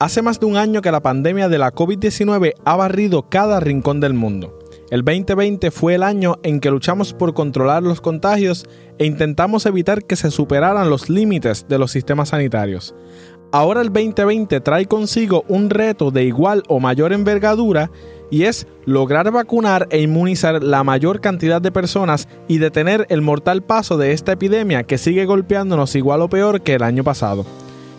Hace más de un año que la pandemia de la COVID-19 ha barrido cada rincón del mundo. El 2020 fue el año en que luchamos por controlar los contagios e intentamos evitar que se superaran los límites de los sistemas sanitarios. Ahora el 2020 trae consigo un reto de igual o mayor envergadura y es lograr vacunar e inmunizar la mayor cantidad de personas y detener el mortal paso de esta epidemia que sigue golpeándonos igual o peor que el año pasado.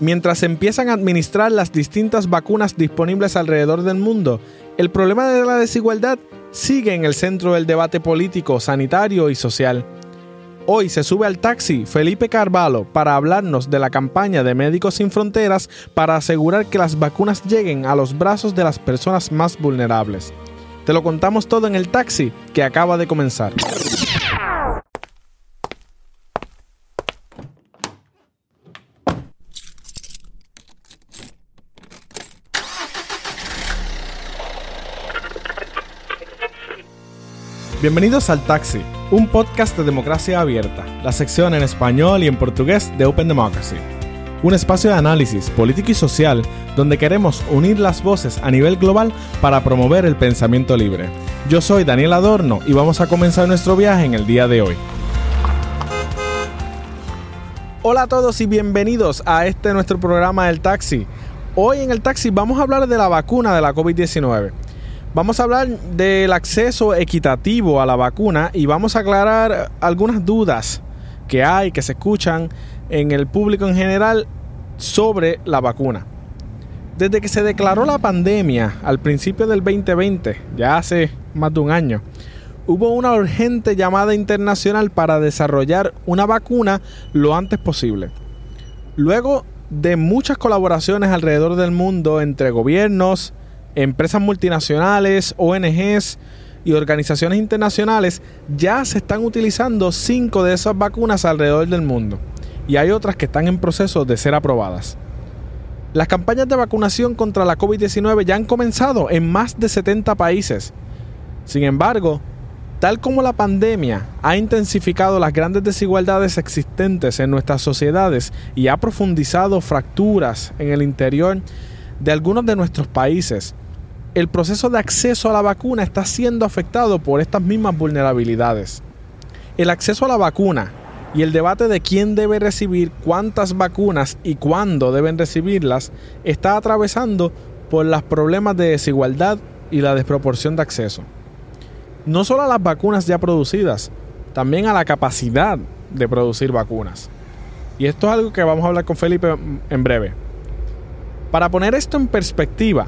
Mientras empiezan a administrar las distintas vacunas disponibles alrededor del mundo, el problema de la desigualdad sigue en el centro del debate político, sanitario y social. Hoy se sube al taxi Felipe Carvalho para hablarnos de la campaña de Médicos Sin Fronteras para asegurar que las vacunas lleguen a los brazos de las personas más vulnerables. Te lo contamos todo en el taxi que acaba de comenzar. Bienvenidos al Taxi, un podcast de democracia abierta, la sección en español y en portugués de Open Democracy. Un espacio de análisis político y social donde queremos unir las voces a nivel global para promover el pensamiento libre. Yo soy Daniel Adorno y vamos a comenzar nuestro viaje en el día de hoy. Hola a todos y bienvenidos a este nuestro programa del taxi. Hoy en el taxi vamos a hablar de la vacuna de la COVID-19. Vamos a hablar del acceso equitativo a la vacuna y vamos a aclarar algunas dudas que hay, que se escuchan en el público en general sobre la vacuna. Desde que se declaró la pandemia al principio del 2020, ya hace más de un año, hubo una urgente llamada internacional para desarrollar una vacuna lo antes posible. Luego de muchas colaboraciones alrededor del mundo entre gobiernos, empresas multinacionales, ONGs y organizaciones internacionales ya se están utilizando cinco de esas vacunas alrededor del mundo y hay otras que están en proceso de ser aprobadas. Las campañas de vacunación contra la COVID-19 ya han comenzado en más de 70 países. Sin embargo, tal como la pandemia ha intensificado las grandes desigualdades existentes en nuestras sociedades y ha profundizado fracturas en el interior de algunos de nuestros países, el proceso de acceso a la vacuna está siendo afectado por estas mismas vulnerabilidades. El acceso a la vacuna y el debate de quién debe recibir cuántas vacunas y cuándo deben recibirlas está atravesando por los problemas de desigualdad y la desproporción de acceso. No solo a las vacunas ya producidas, también a la capacidad de producir vacunas. Y esto es algo que vamos a hablar con Felipe en breve. Para poner esto en perspectiva,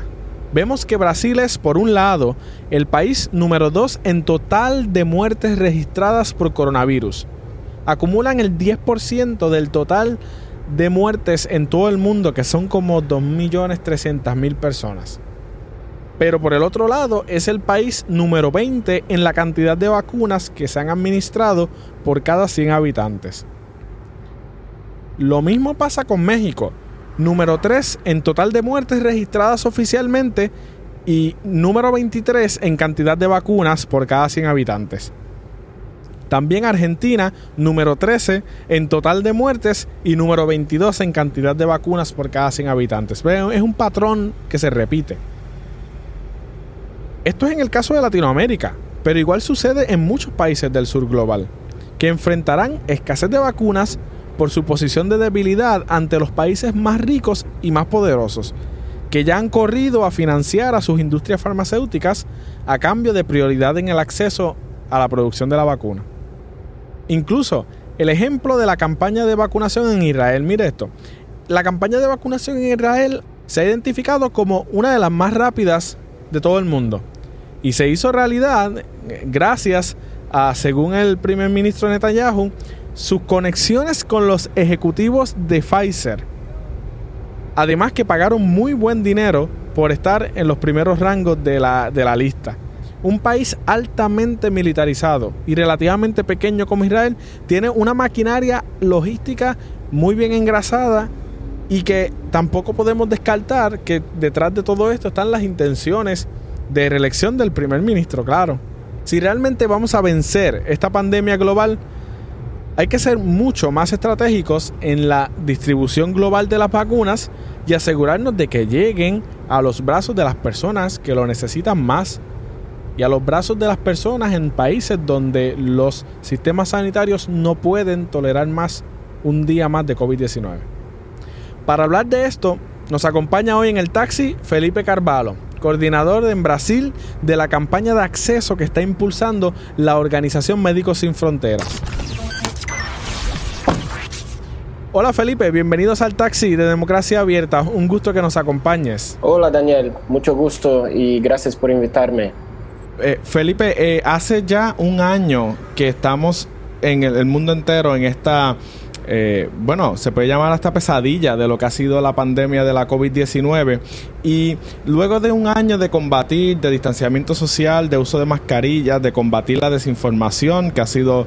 vemos que Brasil es, por un lado, el país número 2 en total de muertes registradas por coronavirus. Acumulan el 10% del total de muertes en todo el mundo, que son como 2.300.000 personas. Pero por el otro lado, es el país número 20 en la cantidad de vacunas que se han administrado por cada 100 habitantes. Lo mismo pasa con México, número 3 en total de muertes registradas oficialmente y número 23 en cantidad de vacunas por cada 100 habitantes. También Argentina, número 13 en total de muertes y número 22 en cantidad de vacunas por cada 100 habitantes. Es un patrón que se repite. Esto es en el caso de Latinoamérica, pero igual sucede en muchos países del sur global, que enfrentarán escasez de vacunas por su posición de debilidad ante los países más ricos y más poderosos, que ya han corrido a financiar a sus industrias farmacéuticas a cambio de prioridad en el acceso a la producción de la vacuna. Incluso el ejemplo de la campaña de vacunación en Israel, mire esto, la campaña de vacunación en Israel se ha identificado como una de las más rápidas de todo el mundo y se hizo realidad gracias a, según el primer ministro Netanyahu, sus conexiones con los ejecutivos de Pfizer. Además que pagaron muy buen dinero por estar en los primeros rangos de la, de la lista. Un país altamente militarizado y relativamente pequeño como Israel tiene una maquinaria logística muy bien engrasada y que tampoco podemos descartar que detrás de todo esto están las intenciones de reelección del primer ministro, claro. Si realmente vamos a vencer esta pandemia global, Hay que ser mucho más estratégicos en la distribución global de las vacunas y asegurarnos de que lleguen a los brazos de las personas que lo necesitan más y a los brazos de las personas en países donde los sistemas sanitarios no pueden tolerar más un día más de COVID-19. Para hablar de esto, nos acompaña hoy en el taxi Felipe Carvalho, coordinador en Brasil de la campaña de acceso que está impulsando la Organización Médicos Sin Fronteras. Hola Felipe, bienvenidos al taxi de Democracia Abierta. Un gusto que nos acompañes. Hola Daniel, mucho gusto y gracias por invitarme. Eh, Felipe, eh, hace ya un año que estamos en el, mundo entero en esta, eh, bueno, se puede llamar esta pesadilla de lo que ha sido la pandemia de la COVID-19. Y luego de un año de combatir, de distanciamiento social, de uso de mascarillas, de combatir la desinformación, que ha sido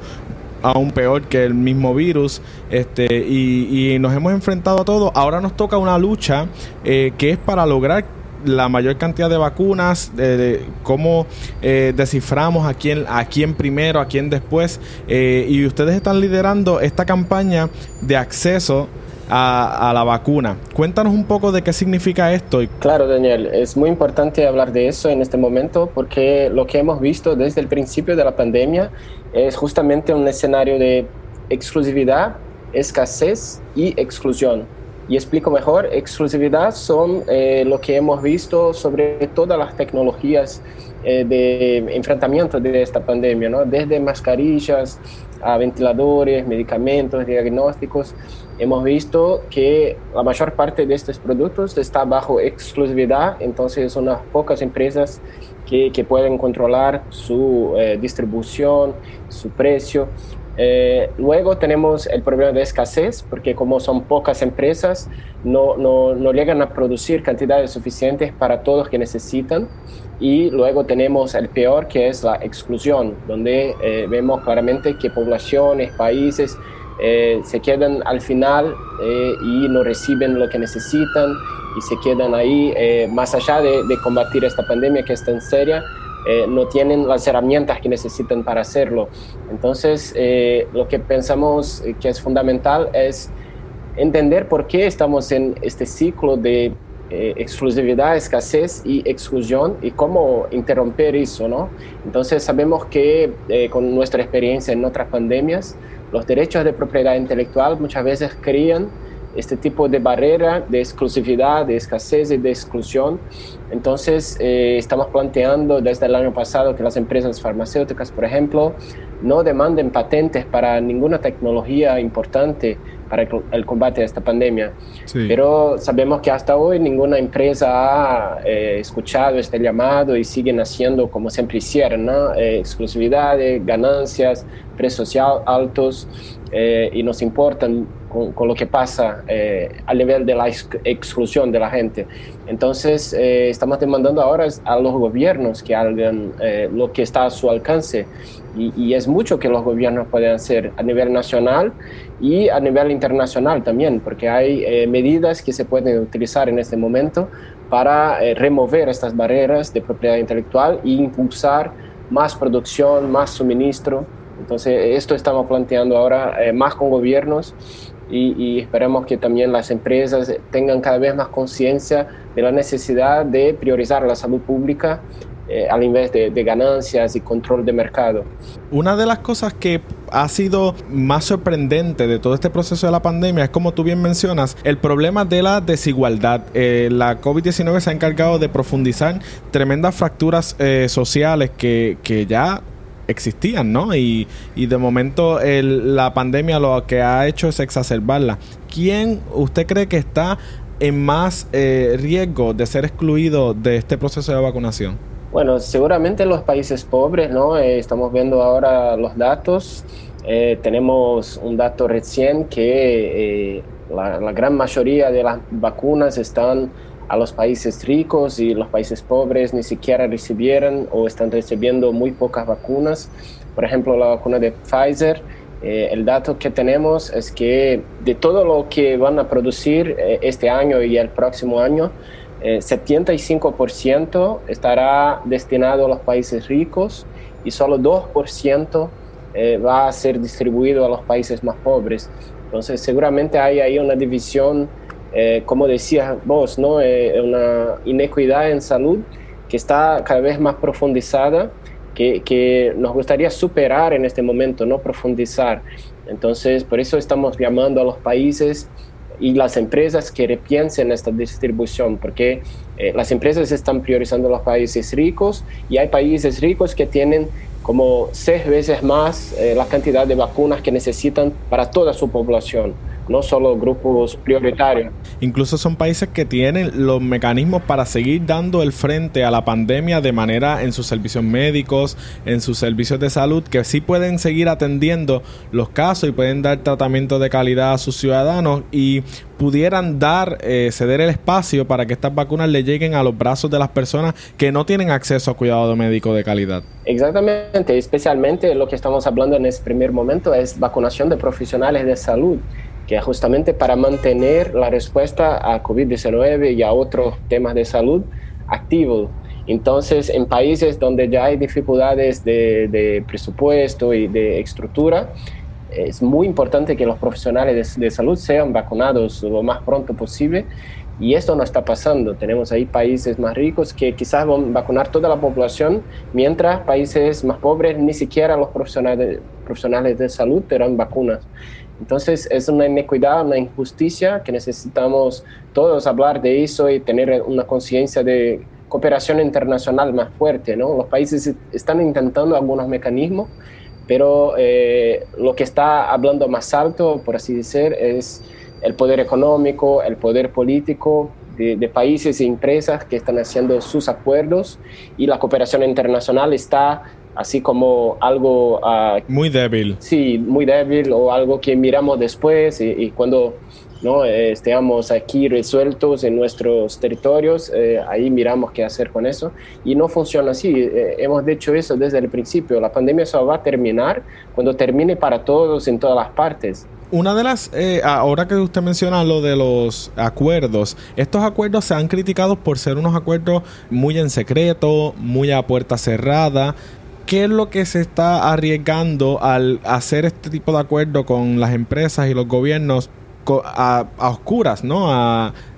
aún peor que el mismo virus este y, nos hemos enfrentado a todo ahora nos toca una lucha eh, que es para lograr la mayor cantidad de vacunas, de, cómo eh, desciframos a quién, a quién primero, a quién después. Eh, y ustedes están liderando esta campaña de acceso a, la vacuna. Cuéntanos un poco de qué significa esto. Claro, Daniel, es muy importante hablar de eso en este momento porque lo que hemos visto desde el principio de la pandemia es justamente un escenario de exclusividad, escasez y exclusión. Y explico mejor, exclusividad son eh, lo que hemos visto sobre todas las tecnologías eh, de enfrentamiento de esta pandemia, ¿no? desde mascarillas a ventiladores, medicamentos, diagnósticos hemos visto que la mayor parte de estos productos está bajo exclusividad, entonces son unas pocas empresas que, que pueden controlar su eh, distribución, su precio. Eh, luego tenemos el problema de escasez, porque como son pocas empresas, no, no, no, llegan a producir cantidades suficientes para todos que necesitan. Y luego tenemos el peor, que es la exclusión, donde eh, vemos claramente que poblaciones, países eh, se quedan al final eh, y no reciben lo que necesitan y se quedan ahí, eh, más allá de, combatir esta pandemia que es tan seria, no tienen las herramientas que necesitan para hacerlo. Entonces, lo que pensamos que es fundamental es entender por qué estamos en este ciclo de exclusividad, escasez y exclusión y cómo interromper eso, ¿no? Entonces sabemos que con nuestra experiencia en otras pandemias, los derechos de propiedad intelectual muchas veces crean este tipo de barrera de exclusividad, de escasez y de exclusión. Entonces, eh, estamos planteando desde el año pasado que las empresas farmacéuticas, por ejemplo, no demanden patentes para ninguna tecnología importante para el, combate a esta pandemia. Pero sabemos que hasta hoy ninguna empresa ha eh, escuchado este llamado y siguen haciendo como siempre hicieron, ¿no? Eh, exclusividad, ganancias, precios altos eh, y nos importan con, lo que pasa eh, a nivel de la exclusión de la gente. Entonces, eh, estamos demandando ahora a los gobiernos que hagan eh, lo que está a su alcance y, es mucho que los gobiernos pueden hacer a nivel nacional y a nivel internacional también, porque hay medidas que se pueden utilizar en este momento para remover estas barreras de propiedad intelectual e impulsar más producción, más suministro. Entonces, esto estamos planteando ahora más con gobiernos y, esperamos que también las empresas tengan cada vez más conciencia de la necesidad de priorizar la salud pública eh, al invés de, ganancias y control de mercado. Una de las cosas que ha sido más sorprendente de todo este proceso de la pandemia es, como tú bien mencionas, el problema de la desigualdad. Eh, la COVID-19 se ha encargado de profundizar tremendas fracturas eh, sociales que, que ya existían, ¿no? Y, y de momento la pandemia lo que ha hecho es exacerbarla. ¿Quién usted cree que está en más eh, riesgo de ser excluido de este proceso de vacunación? Bueno, seguramente los países pobres, ¿no? Eh, estamos viendo ahora los datos. Eh, tenemos un dato recién que la, la, gran mayoría de las vacunas están a los países ricos y los países pobres ni siquiera recibieron o están recibiendo muy pocas vacunas. Por ejemplo, la vacuna de Pfizer, eh, el dato que tenemos es que de todo lo que van a producir eh, este año y el próximo año, 75% eh, estará destinado a los países ricos y solo 2% eh, va a ser distribuido a los países más pobres. Entonces, seguramente hay ahí una división, eh, como decías vos, ¿no? Eh, una inequidad en salud que está cada vez más profundizada, que, que, nos gustaría superar en este momento, no profundizar. Entonces, por eso estamos llamando a los países y las empresas que repiensen esta distribución, porque eh, las empresas están priorizando los países ricos y hay países ricos que tienen como seis veces más eh, la cantidad de vacunas que necesitan para toda su población no solo grupos prioritarios. Incluso son países que tienen los mecanismos para seguir dando el frente a la pandemia de manera en sus servicios médicos, en sus servicios de salud, que sí pueden seguir atendiendo los casos y pueden dar tratamiento de calidad a sus ciudadanos y pudieran dar, eh, ceder el espacio para que estas vacunas le lleguen a los brazos de las personas que no tienen acceso a cuidado médico de calidad. Exactamente, especialmente lo que estamos hablando en este primer momento es vacunación de profesionales de salud que justamente para mantener la respuesta a COVID-19 y a otros temas de salud activo. Entonces, en países donde ya hay dificultades de, presupuesto y de estructura, es muy importante que los profesionales de, de, salud sean vacunados lo más pronto posible y esto no está pasando. Tenemos ahí países más ricos que quizás van a vacunar toda la población, mientras países más pobres ni siquiera los profesionales, profesionales de salud tendrán vacunas. Entonces es una inequidad, una injusticia que necesitamos todos hablar de eso y tener una conciencia de cooperación internacional más fuerte. ¿no? Los países están intentando algunos mecanismos, pero eh, lo que está hablando más alto, por así decir, es el poder económico, el poder político de, de, países e empresas que están haciendo sus acuerdos y la cooperación internacional está así como algo... Uh, muy débil. Sí, muy débil o algo que miramos después y, y cuando ¿no? Eh, estemos aquí resueltos en nuestros territorios, eh, ahí miramos qué hacer con eso. Y no funciona así. Eh, hemos dicho eso desde el principio. La pandemia solo va a terminar cuando termine para todos en todas las partes. Una de las, eh, ahora que usted menciona lo de los acuerdos, estos acuerdos se han criticado por ser unos acuerdos muy en secreto, muy a puerta cerrada, ¿Qué es lo que se está arriesgando al hacer este tipo de acuerdo con las empresas y los gobiernos a, oscuras, ¿no?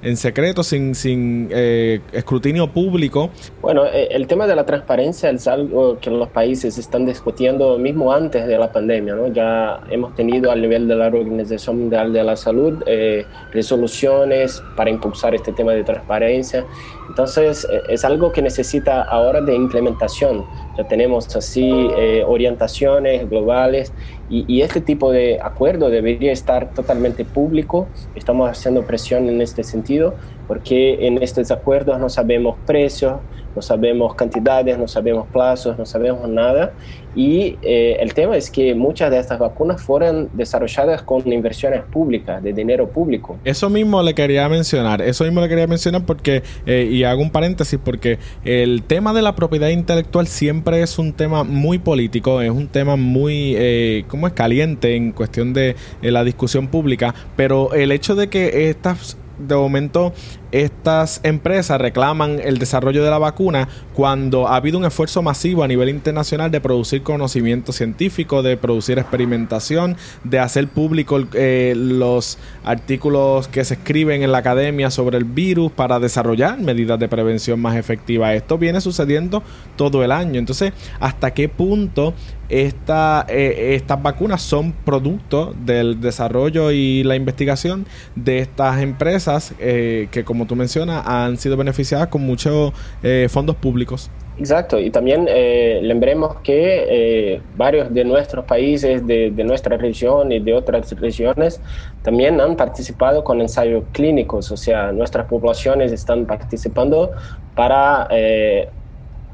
en secreto, sin, sin eh, escrutinio público. Bueno, eh, el tema de la transparencia es algo que los países están discutiendo mismo antes de la pandemia, ¿no? Ya hemos tenido al nivel de la Organización Mundial de la Salud eh, resoluciones para impulsar este tema de transparencia. Entonces, es algo que necesita ahora de implementación. Ya tenemos así orientaciones globales y, este tipo de acuerdo debería estar totalmente público. Estamos haciendo presión en este sentido porque en estos acuerdos no sabemos precios, no sabemos cantidades, no sabemos plazos, no sabemos nada. Y eh, el tema es que muchas de estas vacunas fueron desarrolladas con inversiones públicas, de dinero público. Eso mismo le quería mencionar, eso mismo le quería mencionar porque, eh, y hago un paréntesis, porque el tema de la propiedad intelectual siempre es un tema muy político, es un tema muy, eh, ¿cómo es? Caliente en cuestión de eh, la discusión pública, pero el hecho de que estas de momento estas empresas reclaman el desarrollo de la vacuna cuando ha habido un esfuerzo masivo a nivel internacional de producir conocimiento científico, de producir experimentación, de hacer público eh, los artículos que se escriben en la academia sobre el virus para desarrollar medidas de prevención más efectivas. Esto viene sucediendo todo el año. Entonces, ¿hasta qué punto esta, eh, estas vacunas son producto del desarrollo y la investigación de estas empresas eh, que, como como tú mencionas, han sido beneficiadas con muchos eh, fondos públicos. Exacto, y también eh, lembremos que eh, varios de nuestros países, de, de, nuestra región y de otras regiones, también han participado con ensayos clínicos, o sea, nuestras poblaciones están participando para eh,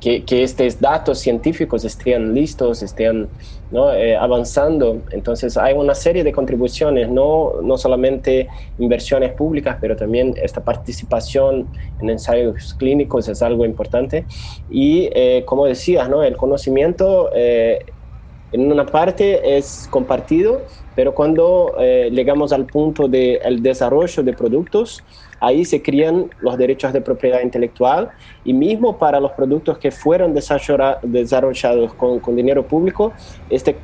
que, que, estos datos científicos estén listos, estén ¿no? eh, avanzando. Entonces hay una serie de contribuciones, no, no solamente inversiones públicas, pero también esta participación en ensayos clínicos es algo importante. Y eh, como decías, ¿no? el conocimiento eh, en una parte es compartido, pero cuando eh, llegamos al punto del de desarrollo de productos, ahí se crían los derechos de propiedad intelectual y mismo para los productos que fueron desarrollados con, con dinero público, este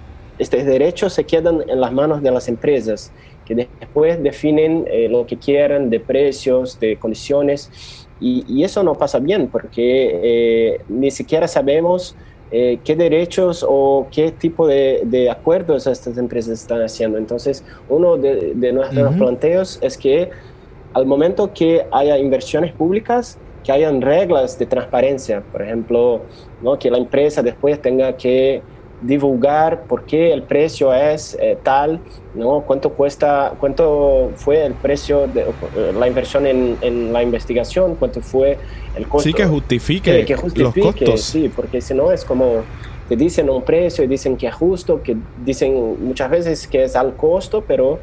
estos derechos se quedan en las manos de las empresas, que después definen eh, lo que quieran de precios, de condiciones, y, eso no pasa bien porque eh, ni siquiera sabemos eh, qué derechos o qué tipo de, acuerdos estas empresas están haciendo. Entonces, uno de, nuestros planteos es que al momento que haya inversiones públicas, que hayan reglas de transparencia, por ejemplo, ¿no? que la empresa después tenga que divulgar por qué el precio es eh, tal, ¿no? cuánto cuesta, cuánto fue el precio de eh, la inversión en, en, la investigación, cuánto fue el costo. Sí, que justifique, que justifique los costos. Sí, porque si no es como te dicen un precio y dicen que es justo, que dicen muchas veces que es al costo, pero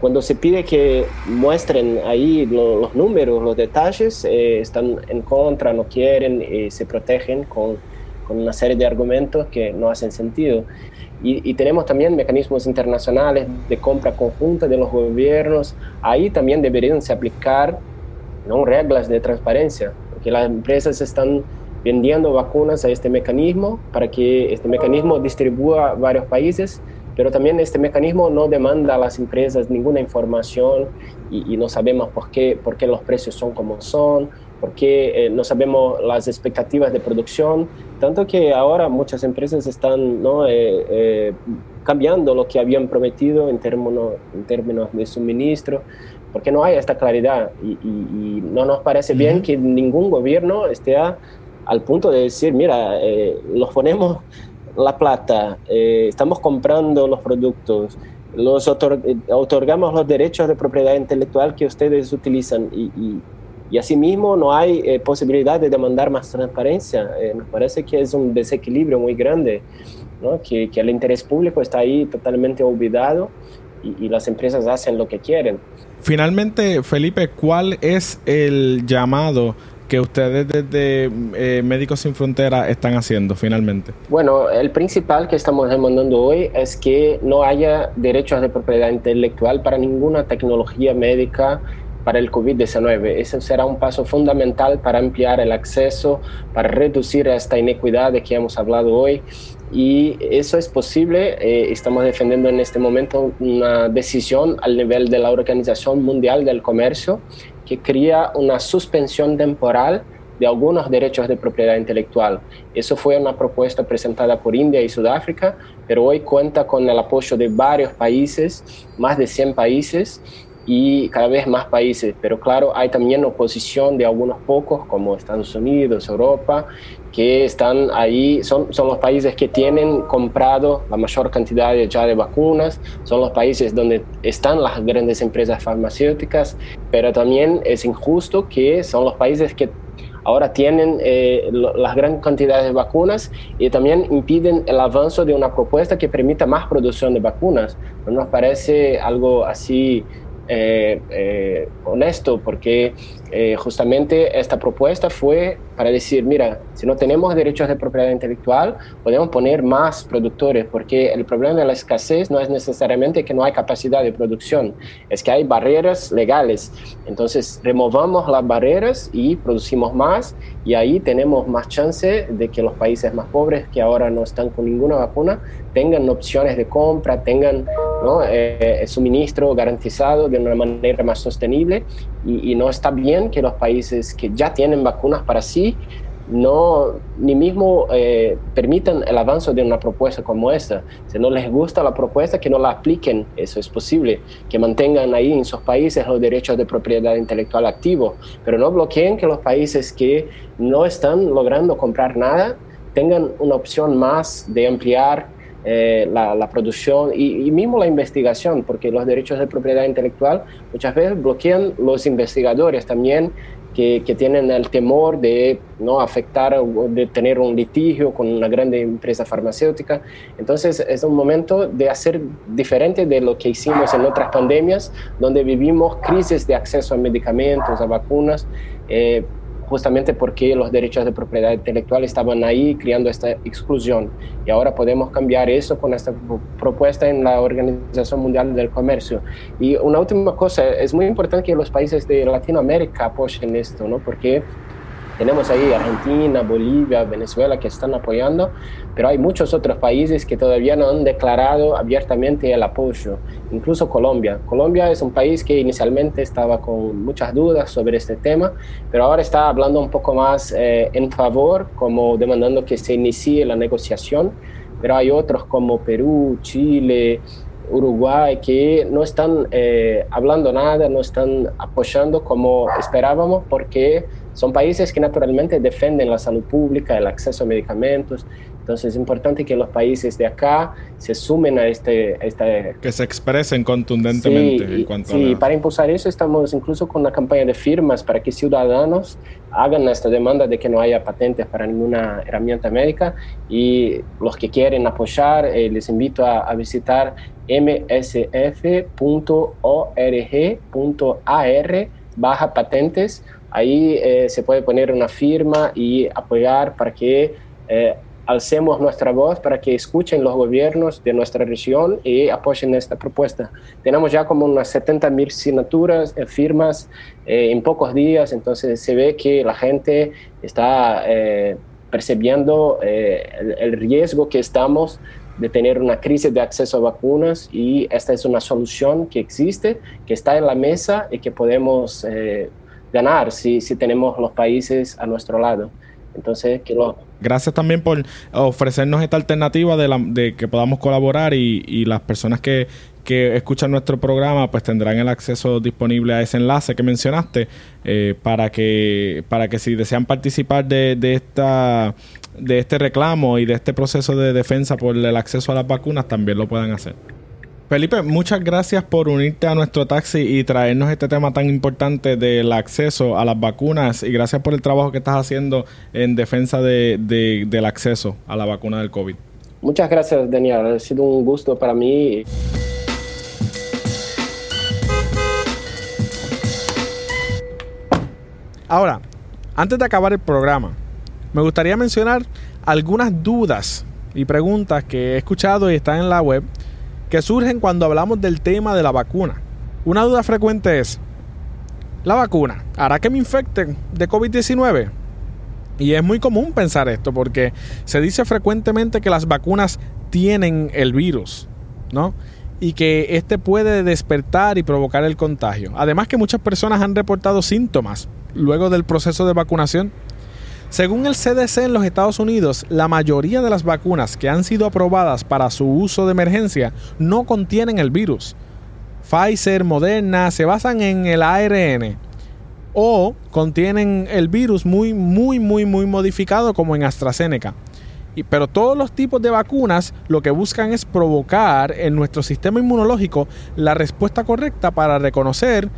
cuando se pide que muestren ahí los números, los detalles, eh, están en contra, no quieren, y se protegen con con una serie de argumentos que no hacen sentido. Y, tenemos también mecanismos internacionales de compra conjunta de los gobiernos. Ahí también deberían se aplicar ¿no? reglas de transparencia, porque las empresas están vendiendo vacunas a este mecanismo para que este mecanismo distribúa a varios países, pero también este mecanismo no demanda a las empresas ninguna información y, y no sabemos por qué, por qué los precios son como son, porque eh, no sabemos las expectativas de producción, tanto que ahora muchas empresas están ¿no? Eh, eh, cambiando lo que habían prometido en términos, en términos de suministro, porque no hay esta claridad. Y, no nos parece bien que ningún gobierno esté al punto de decir, mira, los ponemos la plata, estamos comprando los productos, los otorgamos los derechos de propiedad intelectual que ustedes utilizan y y asimismo no hay eh, posibilidad de demandar más transparencia. Eh, nos parece que es un desequilibrio muy grande, ¿no? que, que, el interés público está ahí totalmente olvidado y, y, las empresas hacen lo que quieren. Finalmente, Felipe, ¿cuál es el llamado que ustedes desde eh, Médicos Sin Fronteras están haciendo finalmente? Bueno, el principal que estamos demandando hoy es que no haya derechos de propiedad intelectual para ninguna tecnología médica para el COVID-19. Ese será un paso fundamental para ampliar el acceso, para reducir esta inequidad de que hemos hablado hoy. Y eso es posible. Eh, estamos defendiendo en este momento una decisión al nivel de la Organización Mundial del Comercio que crea una suspensión temporal de algunos derechos de propiedad intelectual. Eso fue una propuesta presentada por India y Sudáfrica, pero hoy cuenta con el apoyo de varios países, más de 100 países, y cada vez más países. Pero claro, hay también oposición de algunos pocos, como Estados Unidos, Europa, que están ahí, son, son los países que tienen comprado la mayor cantidad ya de vacunas, son los países donde están las grandes empresas farmacéuticas, pero también es injusto que son los países que ahora tienen eh, las grandes cantidades de vacunas y también impiden el avance de una propuesta que permita más producción de vacunas. No nos parece algo así eh, eh, honesto, porque eh, justamente esta propuesta fue para decir, mira, si no tenemos derechos de propiedad intelectual, podemos poner más productores, porque el problema de la escasez no es necesariamente que no hay capacidad de producción, es que hay barreras legales. Entonces, removamos las barreras y producimos más, y ahí tenemos más chance de que los países más pobres, que ahora no están con ninguna vacuna, tengan opciones de compra, tengan ¿no? Eh, suministro garantizado de una manera más sostenible, y, y no está bien que los países que ya tienen vacunas para sí, no ni mismo eh, permitan el avance de una propuesta como esta. Si no les gusta la propuesta, que no la apliquen, eso es posible, que mantengan ahí en sus países los derechos de propiedad intelectual activo, pero no bloqueen que los países que no están logrando comprar nada tengan una opción más de ampliar eh, la, producción y, y, mismo la investigación, porque los derechos de propiedad intelectual muchas veces bloquean los investigadores también que, tienen el temor de no afectar de tener un litigio con una grande empresa farmacéutica. Entonces es un momento de hacer diferente de lo que hicimos en otras pandemias, donde vivimos crisis de acceso a medicamentos, a vacunas. Eh, justamente porque los derechos de propiedad intelectual estaban ahí creando esta exclusión. Y ahora podemos cambiar eso con esta propuesta en la Organización Mundial del Comercio. Y una última cosa, es muy importante que los países de Latinoamérica apoyen esto, ¿no? Porque Tenemos ahí Argentina, Bolivia, Venezuela que están apoyando, pero hay muchos otros países que todavía no han declarado abiertamente el apoyo, incluso Colombia. Colombia es un país que inicialmente estaba con muchas dudas sobre este tema, pero ahora está hablando un poco más eh, en favor, como demandando que se inicie la negociación, pero hay otros como Perú, Chile, Uruguay que no están eh, hablando nada, no están apoyando como esperábamos, porque son países que naturalmente defienden la salud pública, el acceso a medicamentos. Entonces es importante que los países de acá se sumen a este... este que se expresen contundentemente en cuanto sí, para impulsar eso estamos incluso con una campaña de firmas para que ciudadanos hagan esta demanda de que no haya patentes para ninguna herramienta médica y los que quieren apoyar eh, les invito a, a visitar msf.org.ar baja patentes. Ahí eh, se puede poner una firma y apoyar para que eh, alcemos nuestra voz, para que escuchen los gobiernos de nuestra región y apoyen esta propuesta. Tenemos ya como unas 70 mil signaturas, eh, firmas en pocos días, entonces se ve que la gente está percibiendo el, riesgo que estamos de tener una crisis de acceso a vacunas y esta es una solución que existe, que está en la mesa y que podemos ganar si, si tenemos los países a nuestro lado. Entonces, que Gracias también por ofrecernos esta alternativa de, la, de que podamos colaborar y, y las personas que, que escuchan nuestro programa pues tendrán el acceso disponible a ese enlace que mencionaste eh, para que para que si desean participar de, de esta de este reclamo y de este proceso de defensa por el acceso a las vacunas también lo puedan hacer. Felipe, muchas gracias por unirte a nuestro taxi y traernos este tema tan importante del acceso a las vacunas y gracias por el trabajo que estás haciendo en defensa de, del acceso a la vacuna del COVID. Muchas gracias, Daniel. Ha sido un gusto para mí. Ahora, antes de acabar el programa, me gustaría mencionar algunas dudas y preguntas que he escuchado y están en la web que surgen cuando hablamos del tema de la vacuna. Una duda frecuente es, ¿la vacuna hará que me infecten de COVID-19? Y es muy común pensar esto porque se dice frecuentemente que las vacunas tienen el virus, ¿no? Y que este puede despertar y provocar el contagio. Además que muchas personas han reportado síntomas luego del proceso de vacunación según el CDC en los Estados Unidos, la mayoría de las vacunas que han sido aprobadas para su uso de emergencia no contienen el virus. Pfizer, Moderna se basan en el ARN o contienen el virus muy, muy, muy, muy modificado como en AstraZeneca. Pero todos los tipos de vacunas lo que buscan es provocar en nuestro sistema inmunológico la respuesta correcta para reconocer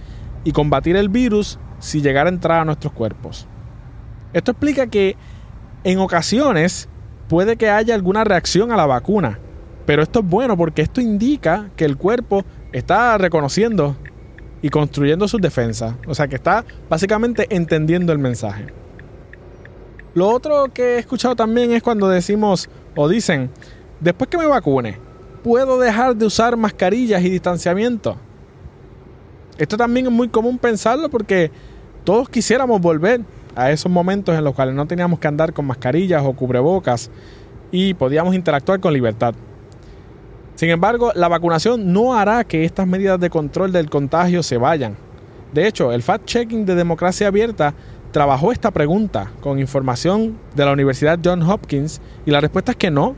y combatir el virus si llegara a entrar a nuestros cuerpos. Esto explica que en ocasiones puede que haya alguna reacción a la vacuna, pero esto es bueno porque esto indica que el cuerpo está reconociendo y construyendo sus defensas, o sea que está básicamente entendiendo el mensaje. Lo otro que he escuchado también es cuando decimos o dicen, después que me vacune, ¿puedo dejar de usar mascarillas y distanciamiento? Esto también es muy común pensarlo porque todos quisiéramos volver a esos momentos en los cuales no teníamos que andar con mascarillas o cubrebocas y podíamos interactuar con libertad. Sin embargo, la vacunación no hará que estas medidas de control del contagio se vayan. De hecho, el fact-checking de Democracia Abierta trabajó esta pregunta con información de la Universidad Johns Hopkins y la respuesta es que no.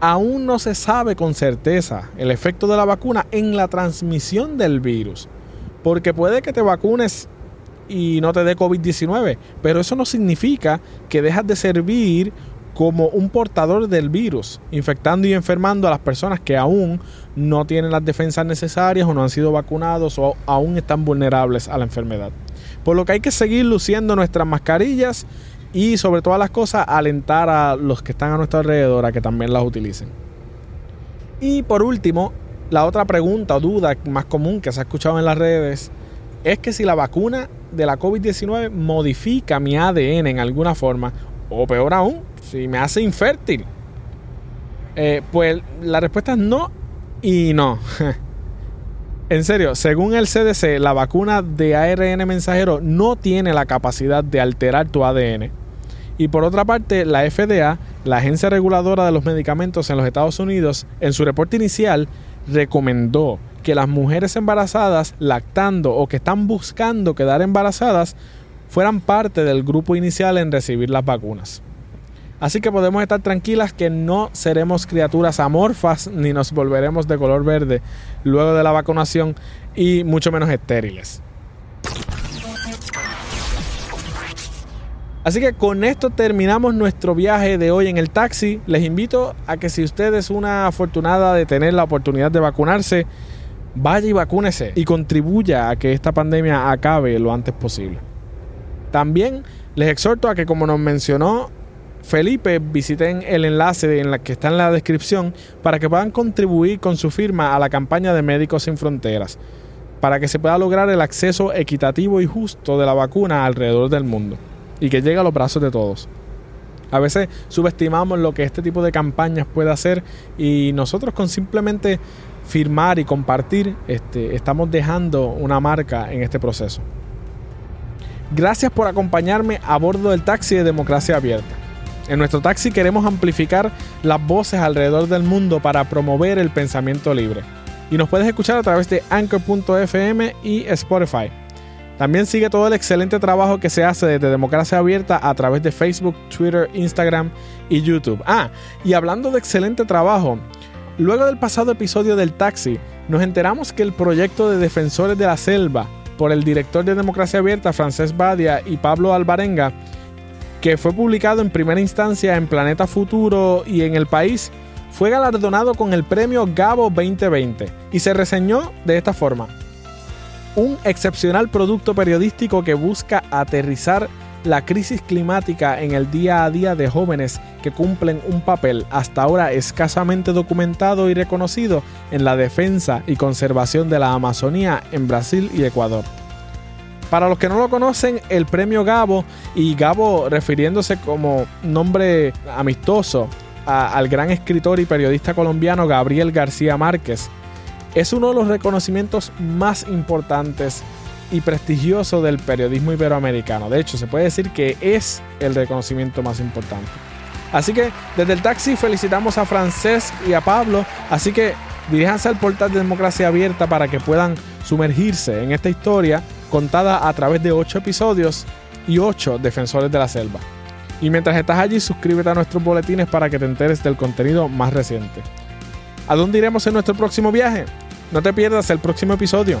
Aún no se sabe con certeza el efecto de la vacuna en la transmisión del virus, porque puede que te vacunes y no te dé COVID-19. Pero eso no significa que dejas de servir como un portador del virus, infectando y enfermando a las personas que aún no tienen las defensas necesarias o no han sido vacunados o aún están vulnerables a la enfermedad. Por lo que hay que seguir luciendo nuestras mascarillas y sobre todas las cosas alentar a los que están a nuestro alrededor a que también las utilicen. Y por último, la otra pregunta o duda más común que se ha escuchado en las redes es que si la vacuna de la COVID-19 modifica mi ADN en alguna forma, o peor aún, si me hace infértil. Eh, pues la respuesta es no y no. En serio, según el CDC, la vacuna de ARN mensajero no tiene la capacidad de alterar tu ADN. Y por otra parte, la FDA, la agencia reguladora de los medicamentos en los Estados Unidos, en su reporte inicial recomendó que las mujeres embarazadas, lactando o que están buscando quedar embarazadas, fueran parte del grupo inicial en recibir las vacunas. Así que podemos estar tranquilas que no seremos criaturas amorfas ni nos volveremos de color verde luego de la vacunación y mucho menos estériles. Así que con esto terminamos nuestro viaje de hoy en el taxi. Les invito a que si usted es una afortunada de tener la oportunidad de vacunarse, vaya y vacúnese y contribuya a que esta pandemia acabe lo antes posible. También les exhorto a que como nos mencionó Felipe, visiten el enlace en la que está en la descripción para que puedan contribuir con su firma a la campaña de Médicos Sin Fronteras, para que se pueda lograr el acceso equitativo y justo de la vacuna alrededor del mundo y que llegue a los brazos de todos. A veces subestimamos lo que este tipo de campañas puede hacer y nosotros con simplemente firmar y compartir este, estamos dejando una marca en este proceso. Gracias por acompañarme a bordo del taxi de Democracia Abierta. En nuestro taxi queremos amplificar las voces alrededor del mundo para promover el pensamiento libre. Y nos puedes escuchar a través de anchor.fm y Spotify. También sigue todo el excelente trabajo que se hace desde Democracia Abierta a través de Facebook, Twitter, Instagram y YouTube. Ah, y hablando de excelente trabajo, luego del pasado episodio del taxi, nos enteramos que el proyecto de Defensores de la Selva por el director de Democracia Abierta, Francés Badia y Pablo Alvarenga, que fue publicado en primera instancia en Planeta Futuro y en El País, fue galardonado con el premio Gabo 2020 y se reseñó de esta forma. Un excepcional producto periodístico que busca aterrizar la crisis climática en el día a día de jóvenes que cumplen un papel hasta ahora escasamente documentado y reconocido en la defensa y conservación de la Amazonía en Brasil y Ecuador. Para los que no lo conocen, el premio Gabo, y Gabo refiriéndose como nombre amistoso al gran escritor y periodista colombiano Gabriel García Márquez, es uno de los reconocimientos más importantes y prestigiosos del periodismo iberoamericano. De hecho, se puede decir que es el reconocimiento más importante. Así que desde el taxi felicitamos a Francesc y a Pablo. Así que diríjanse al portal de Democracia Abierta para que puedan sumergirse en esta historia contada a través de 8 episodios y 8 defensores de la selva. Y mientras estás allí, suscríbete a nuestros boletines para que te enteres del contenido más reciente. ¿A dónde iremos en nuestro próximo viaje? No te pierdas el próximo episodio.